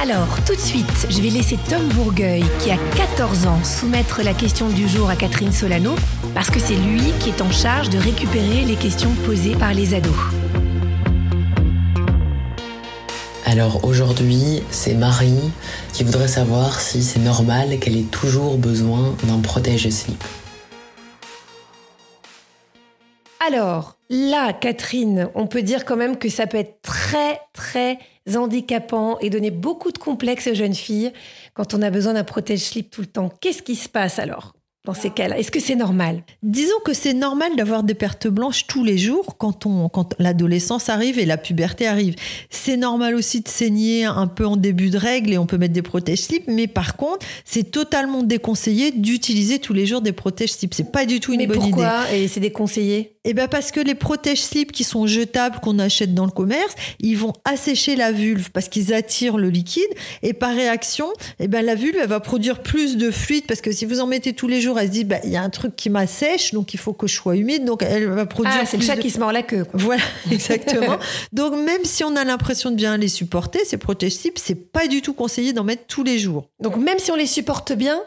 Alors, tout de suite, je vais laisser Tom Bourgueil, qui a 14 ans, soumettre la question du jour à Catherine Solano, parce que c'est lui qui est en charge de récupérer les questions posées par les ados. Alors aujourd'hui, c'est Marie qui voudrait savoir si c'est normal qu'elle ait toujours besoin d'un protège-slip. Alors, là, Catherine, on peut dire quand même que ça peut être très, très handicapant et donner beaucoup de complexes aux jeunes filles quand on a besoin d'un protège-slip tout le temps. Qu'est-ce qui se passe alors dans ces cas-là? Est-ce que c'est normal? Disons que c'est normal d'avoir des pertes blanches tous les jours quand, on, quand l'adolescence arrive et la puberté arrive. C'est normal aussi de saigner un peu en début de règle et on peut mettre des protèges-slips, mais par contre, c'est totalement déconseillé d'utiliser tous les jours des protèges-slips. C'est pas du tout une mais bonne idée. pourquoi Et c'est déconseillé? Eh bien parce que les protèges-slips qui sont jetables, qu'on achète dans le commerce, ils vont assécher la vulve parce qu'ils attirent le liquide et par réaction, eh ben la vulve elle va produire plus de fluide parce que si vous en mettez tous les jours, elle se dit bah, il y a un truc qui m'assèche donc il faut que je sois humide donc elle va produire Ah, c'est le chat de- qui se mord la queue. quoi. Voilà, exactement. Donc même si on a l'impression de bien les supporter, ces protèges-slips, c'est pas du tout conseillé d'en mettre tous les jours. Donc même si on les supporte bien,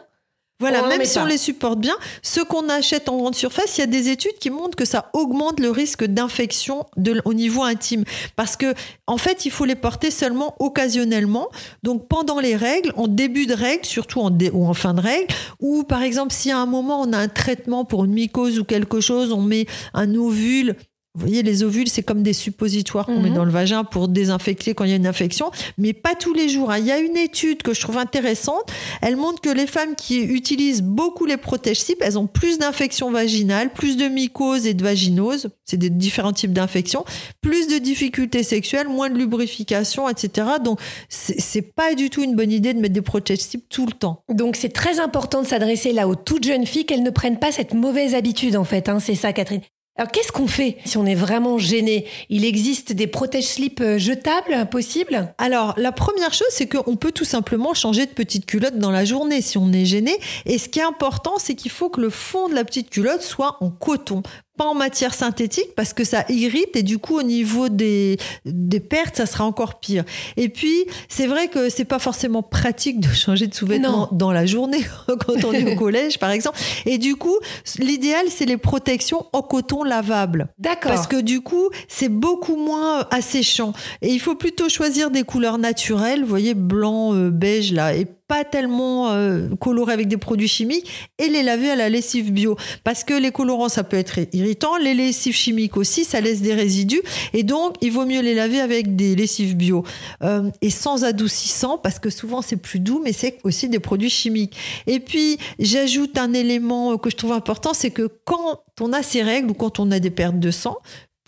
Voilà, On même si pas. on les supporte bien, ce qu'on achète en grande surface, il y a des études qui montrent que ça augmente le risque d'infection au niveau intime. Parce que, en fait, il faut les porter seulement occasionnellement. Donc, pendant les règles, en début de règles, surtout en, dé- ou en fin de règles, ou par exemple, si à un moment on a un traitement pour une mycose ou quelque chose, on met un ovule. Vous voyez, les ovules, c'est comme des suppositoires qu'on met Mhm. dans le vagin pour désinfecter quand il y a une infection, mais pas tous les jours. hein. Il y a une étude que je trouve intéressante. Elle montre que les femmes qui utilisent beaucoup les protèges-slips, elles ont plus d'infections vaginales, plus de mycoses et de vaginose, c'est des différents types d'infections, plus de difficultés sexuelles, moins de lubrification, etc. Donc, c'est pas du tout une bonne idée de mettre des protèges-slips tout le temps. donc c'est très important de s'adresser là aux toutes jeunes filles qu'elles ne prennent pas cette mauvaise habitude en fait. hein, c'est ça, Catherine. Alors qu'est-ce qu'on fait si on est vraiment gêné? Il existe des protège-slips euh, jetables possibles? Alors, la première chose, c'est qu'on peut tout simplement changer de petite culotte dans la journée si on est gêné. Et ce qui est important, c'est qu'il faut que le fond de la petite culotte soit en coton, pas en matière synthétique, parce que ça irrite et du coup, au niveau des, des pertes, ça sera encore pire. Et puis, c'est vrai que c'est pas forcément pratique de changer de sous-vêtements dans la journée quand on est au collège, par exemple. Et du coup, l'idéal, c'est les protections en coton lavable. D'accord. Parce que du coup, c'est beaucoup moins asséchant. Et il faut plutôt choisir des couleurs naturelles, vous voyez, blanc, euh, beige, là, et pas tellement euh, coloré avec des produits chimiques, et les laver à la lessive bio. Parce que les colorants, ça peut être irritant, les lessives chimiques aussi, ça laisse des résidus, et donc il vaut mieux les laver avec des lessives bio. Euh, et sans adoucissant, parce que souvent c'est plus doux, mais c'est aussi des produits chimiques. Et puis, j'ajoute un élément que je trouve important, c'est que quand on a ces règles ou quand on a des pertes de sang,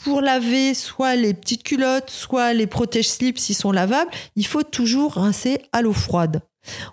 pour laver soit les petites culottes, soit les protège-slips s'ils sont lavables, il faut toujours rincer à l'eau froide.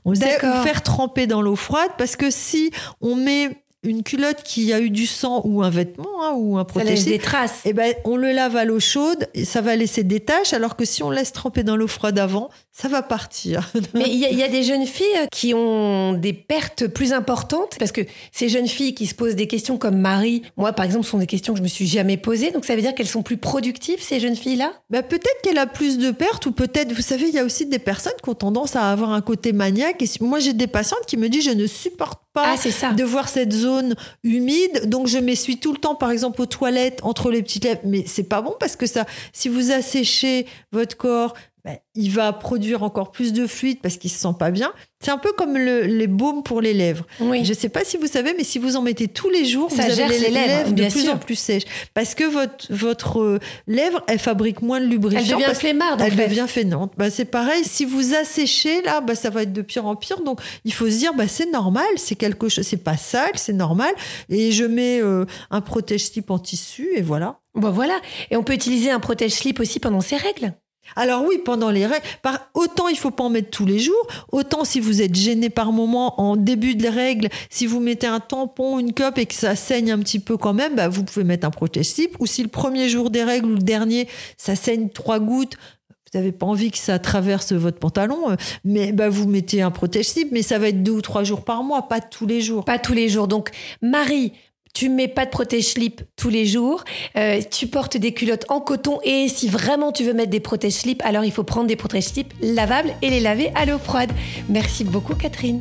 On sait faire tremper dans l'eau froide parce que si on met une culotte qui a eu du sang ou un vêtement hein, ou un Ça laisse des traces. eh ben, on le lave à l'eau chaude et ça va laisser des taches, alors que si on laisse tremper dans l'eau froide avant, ça va partir. Mais il y, a- il y a des jeunes filles qui ont des pertes plus importantes parce que ces jeunes filles qui se posent des questions comme Marie, moi par exemple, sont des questions que je me suis jamais posées. Donc ça veut dire qu'elles sont plus productives ces jeunes filles-là? Bah, peut-être qu'elle a plus de pertes ou peut-être, vous savez, il y a aussi des personnes qui ont tendance à avoir un côté maniaque. Et si- moi, j'ai des patientes qui me disent, je ne supporte pas Ah de voir cette zone humide, donc je m'essuie tout le temps, par exemple, aux toilettes, entre les petites lèvres. Mais c'est pas bon parce que ça, si vous asséchez votre corps, ben, il va produire encore plus de fluide parce qu'il se sent pas bien. C'est un peu comme les baumes pour les lèvres. Oui. Je sais pas si vous savez, mais si vous en mettez tous les jours, Ça vous avez les ses lèvres, lèvres de plus sûr. en plus sèches. Parce que votre, votre euh, lèvre, elle fabrique moins de lubrifiant. Elle devient flemmarde, Elle fait. devient feignante. Bah, c'est pareil, si vous asséchez, là, bah, ça va être de pire en pire. Donc, il faut se dire, bah, c'est normal, c'est quelque chose, c'est pas sale, c'est normal. Et je mets euh, un protège-slip en tissu, et voilà. Bon, voilà. Et on peut utiliser un protège-slip aussi pendant ses règles. Alors oui, pendant les règles, par, autant il faut pas en mettre tous les jours, autant si vous êtes gêné par moment en début de règles, si vous mettez un tampon, une cup et que ça saigne un petit peu quand même, bah, vous pouvez mettre un protège-slip. Ou si le premier jour des règles ou le dernier, ça saigne trois gouttes, vous n'avez pas envie que ça traverse votre pantalon, euh, mais bah, vous mettez un protège-slip, mais ça va être deux ou trois jours par mois, pas tous les jours. Pas tous les jours. Donc, Marie, tu mets pas de protège-slip tous les jours. Euh, tu portes des culottes en coton. Et si vraiment tu veux mettre des protège-slip, alors il faut prendre des protège-slip lavables et les laver à l'eau froide. Merci beaucoup, Catherine.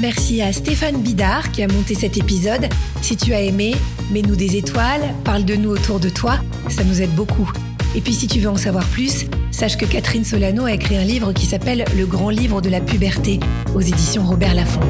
Merci à Stéphane Bidard qui a monté cet épisode. Si tu as aimé, mets-nous des étoiles, parle de nous autour de toi, ça nous aide beaucoup. Et puis si tu veux en savoir plus, sache que Catherine Solano a écrit un livre qui s'appelle Le grand livre de la puberté aux éditions Robert Laffont.